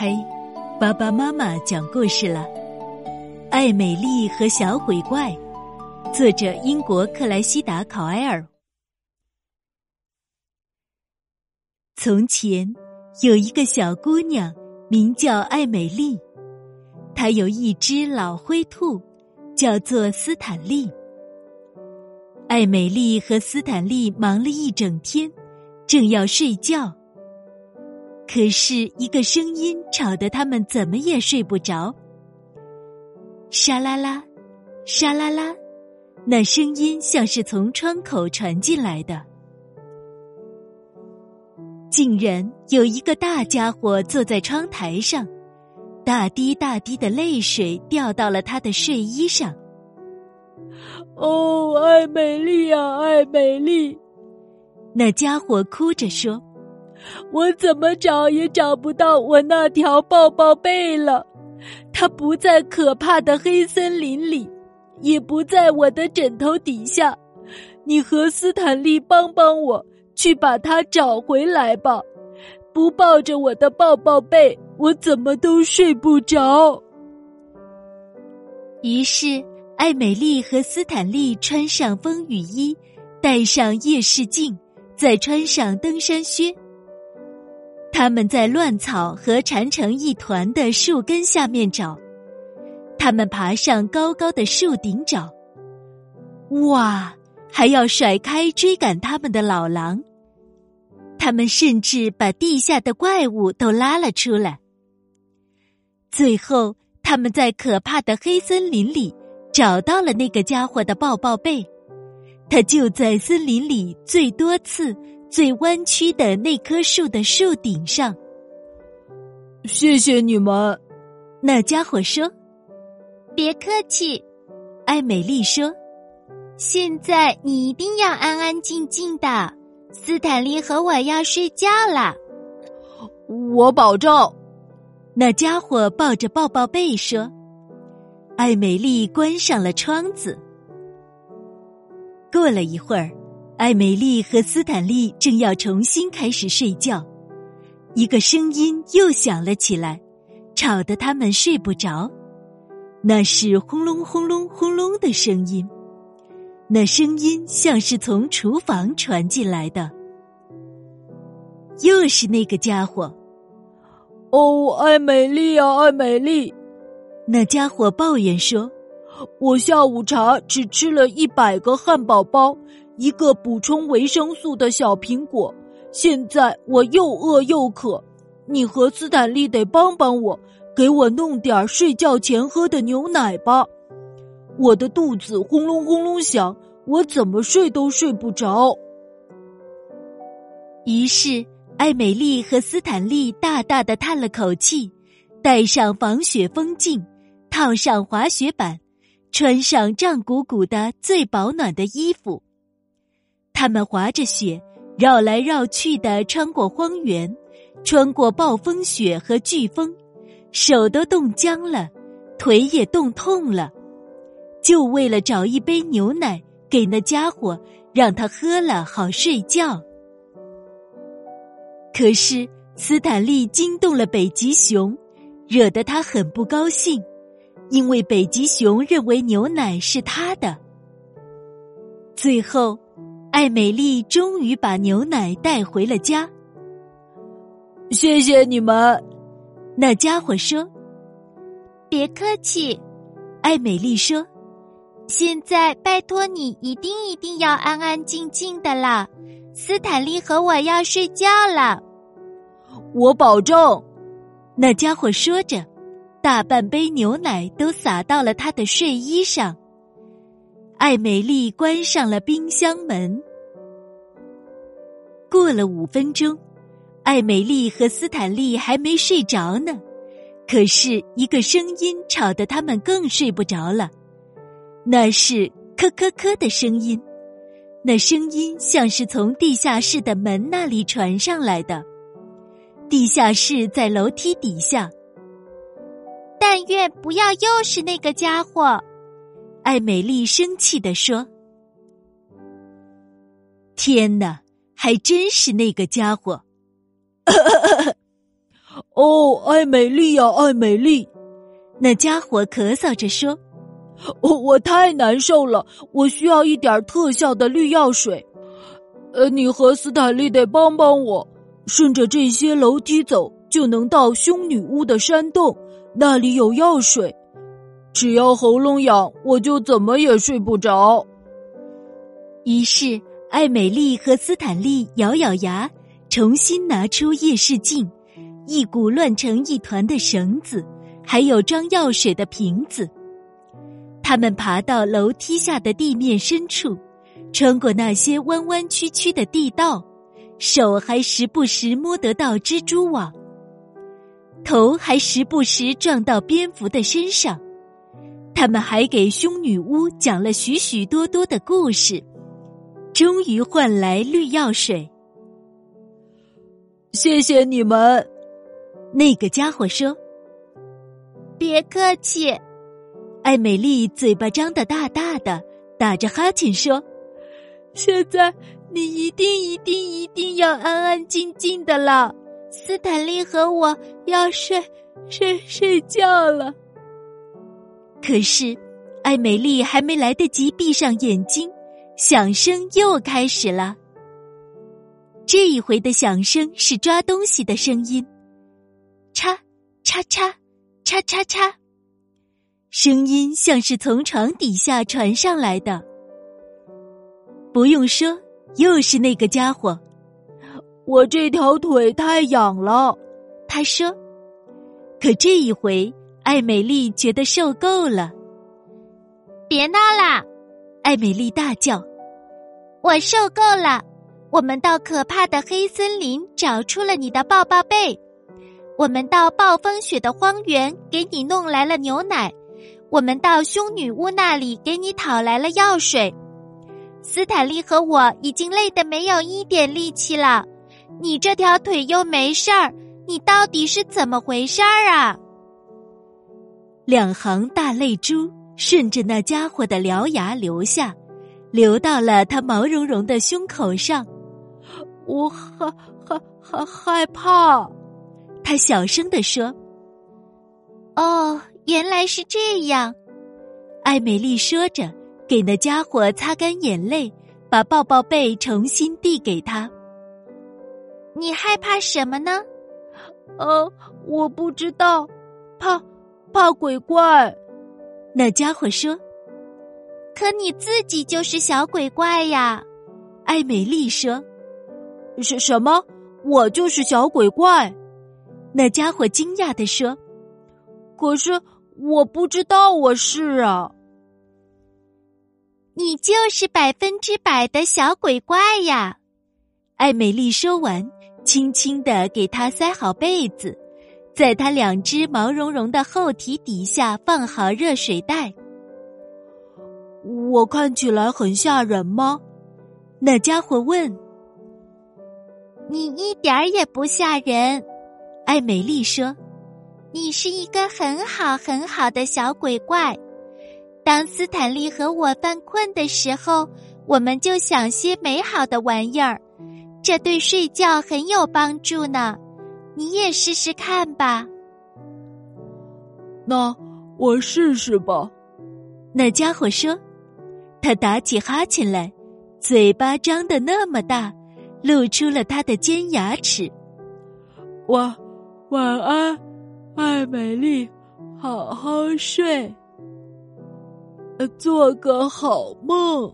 嘿，爸爸妈妈讲故事了，《爱美丽和小鬼怪》，作者英国克莱西达考埃尔。从前有一个小姑娘，名叫艾美丽，她有一只老灰兔，叫做斯坦利。艾美丽和斯坦利忙了一整天，正要睡觉。可是，一个声音吵得他们怎么也睡不着。沙啦啦，沙啦啦，那声音像是从窗口传进来的。竟然有一个大家伙坐在窗台上，大滴大滴的泪水掉到了他的睡衣上。哦，艾美丽啊，艾美丽！那家伙哭着说。我怎么找也找不到我那条抱抱被了，它不在可怕的黑森林里，也不在我的枕头底下。你和斯坦利帮帮我，去把它找回来吧！不抱着我的抱抱被，我怎么都睡不着。于是，艾美丽和斯坦利穿上风雨衣，戴上夜视镜，再穿上登山靴。他们在乱草和缠成一团的树根下面找，他们爬上高高的树顶找，哇，还要甩开追赶他们的老狼。他们甚至把地下的怪物都拉了出来。最后，他们在可怕的黑森林里找到了那个家伙的抱抱被，他就在森林里最多次。最弯曲的那棵树的树顶上。谢谢你们，那家伙说：“别客气。”艾美丽说：“现在你一定要安安静静的。斯坦利和我要睡觉了。”我保证。那家伙抱着抱抱被说：“艾美丽关上了窗子。”过了一会儿。艾美丽和斯坦利正要重新开始睡觉，一个声音又响了起来，吵得他们睡不着。那是轰隆轰隆轰隆的声音，那声音像是从厨房传进来的。又是那个家伙！哦，艾美丽啊，艾美丽！那家伙抱怨说：“我下午茶只吃了一百个汉堡包。”一个补充维生素的小苹果，现在我又饿又渴，你和斯坦利得帮帮我，给我弄点睡觉前喝的牛奶吧。我的肚子轰隆轰隆响，我怎么睡都睡不着。于是，艾美丽和斯坦利大大的叹了口气，戴上防雪风镜，套上滑雪板，穿上胀鼓鼓的最保暖的衣服。他们滑着雪，绕来绕去的穿过荒原，穿过暴风雪和飓风，手都冻僵了，腿也冻痛了，就为了找一杯牛奶给那家伙，让他喝了好睡觉。可是斯坦利惊动了北极熊，惹得他很不高兴，因为北极熊认为牛奶是他的。最后。艾美丽终于把牛奶带回了家。谢谢你们，那家伙说：“别客气。”艾美丽说：“现在拜托你一定一定要安安静静的啦，斯坦利和我要睡觉了。”我保证。那家伙说着，大半杯牛奶都洒到了他的睡衣上。艾美丽关上了冰箱门。过了五分钟，艾美丽和斯坦利还没睡着呢，可是一个声音吵得他们更睡不着了。那是“咳咳咳”的声音，那声音像是从地下室的门那里传上来的。地下室在楼梯底下。但愿不要又是那个家伙，艾美丽生气地说：“天哪！”还真是那个家伙！哦，艾美丽呀，艾美丽，那家伙咳嗽着说：“我我太难受了，我需要一点特效的绿药水。呃，你和斯坦利得帮帮我，顺着这些楼梯走，就能到凶女巫的山洞，那里有药水。只要喉咙痒，我就怎么也睡不着。”于是，艾美丽和斯坦利咬咬牙，重新拿出夜视镜，一股乱成一团的绳子，还有装药水的瓶子。他们爬到楼梯下的地面深处，穿过那些弯弯曲曲的地道，手还时不时摸得到蜘蛛网，头还时不时撞到蝙蝠的身上。他们还给凶女巫讲了许许多多的故事。终于换来绿药水，谢谢你们。那个家伙说：“别客气。”艾美丽嘴巴张得大大的，打着哈欠说：“现在你一定一定一定要安安静静的了。斯坦利和我要睡睡睡觉了。”可是，艾美丽还没来得及闭上眼睛。响声又开始了。这一回的响声是抓东西的声音，叉叉叉叉叉叉，声音像是从床底下传上来的。不用说，又是那个家伙。我这条腿太痒了，他说。可这一回，艾美丽觉得受够了。别闹啦！艾美丽大叫。我受够了！我们到可怕的黑森林找出了你的抱抱被，我们到暴风雪的荒原给你弄来了牛奶，我们到凶女巫那里给你讨来了药水。斯坦利和我已经累得没有一点力气了，你这条腿又没事儿，你到底是怎么回事儿啊？两行大泪珠顺着那家伙的獠牙流下。流到了他毛茸茸的胸口上，我害害害害怕，他小声的说：“哦，原来是这样。”艾美丽说着，给那家伙擦干眼泪，把抱抱被重新递给他。你害怕什么呢？呃，我不知道，怕怕鬼怪。那家伙说。可你自己就是小鬼怪呀，艾美丽说：“是什么？我就是小鬼怪？”那家伙惊讶的说：“可是我不知道我是啊。”你就是百分之百的小鬼怪呀！艾美丽说完，轻轻的给他塞好被子，在他两只毛茸茸的后蹄底下放好热水袋。我看起来很吓人吗？那家伙问。你一点儿也不吓人，艾美丽说。你是一个很好很好的小鬼怪。当斯坦利和我犯困的时候，我们就想些美好的玩意儿，这对睡觉很有帮助呢。你也试试看吧。那我试试吧。那家伙说。他打起哈欠来，嘴巴张得那么大，露出了他的尖牙齿。晚晚安，艾美丽，好好睡，做个好梦。